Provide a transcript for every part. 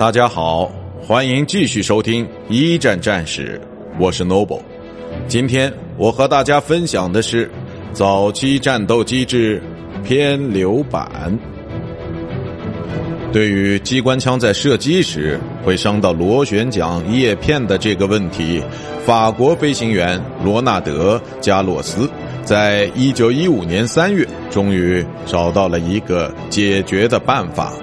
大家好，欢迎继续收听一战战史，我是 Noble。今天我和大家分享的是早期战斗机制偏流板。对于机关枪在射击时会伤到螺旋桨叶片的这个问题，法国飞行员罗纳德·加洛斯在一九一五年三月终于找到了一个解决的办法。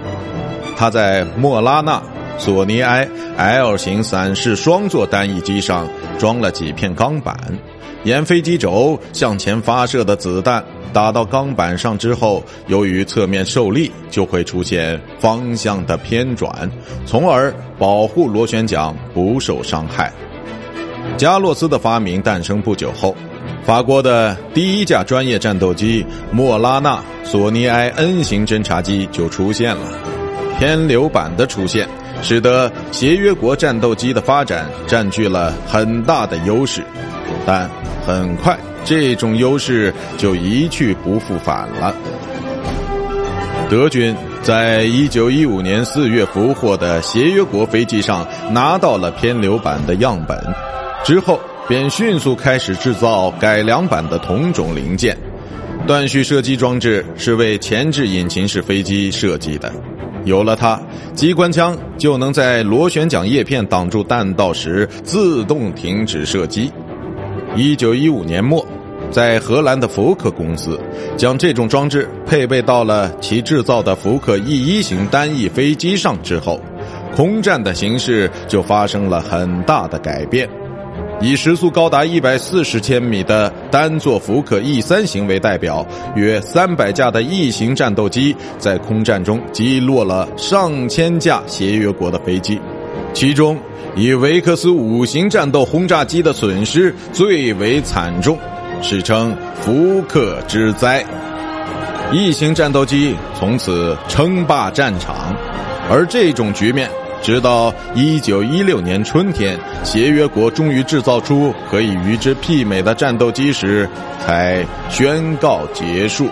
他在莫拉纳索尼埃 L 型伞式双座单翼机上装了几片钢板，沿飞机轴向前发射的子弹打到钢板上之后，由于侧面受力，就会出现方向的偏转，从而保护螺旋桨不受伤害。加洛斯的发明诞生不久后，法国的第一架专业战斗机莫拉纳索尼埃 N 型侦察机就出现了。偏流板的出现，使得协约国战斗机的发展占据了很大的优势，但很快这种优势就一去不复返了。德军在一九一五年四月俘获的协约国飞机上拿到了偏流板的样本，之后便迅速开始制造改良版的同种零件。断续射击装置是为前置引擎式飞机设计的。有了它，机关枪就能在螺旋桨叶片挡住弹道时自动停止射击。一九一五年末，在荷兰的福克公司将这种装置配备到了其制造的福克 E 一型单翼飞机上之后，空战的形势就发生了很大的改变。以时速高达一百四十千米的单座福克 E 三型为代表，约三百架的 E 型战斗机在空战中击落了上千架协约国的飞机，其中以维克斯五型战斗轰炸机的损失最为惨重，史称“福克之灾”。E 型战斗机从此称霸战场，而这种局面。直到一九一六年春天，协约国终于制造出可以与之媲美的战斗机时，才宣告结束。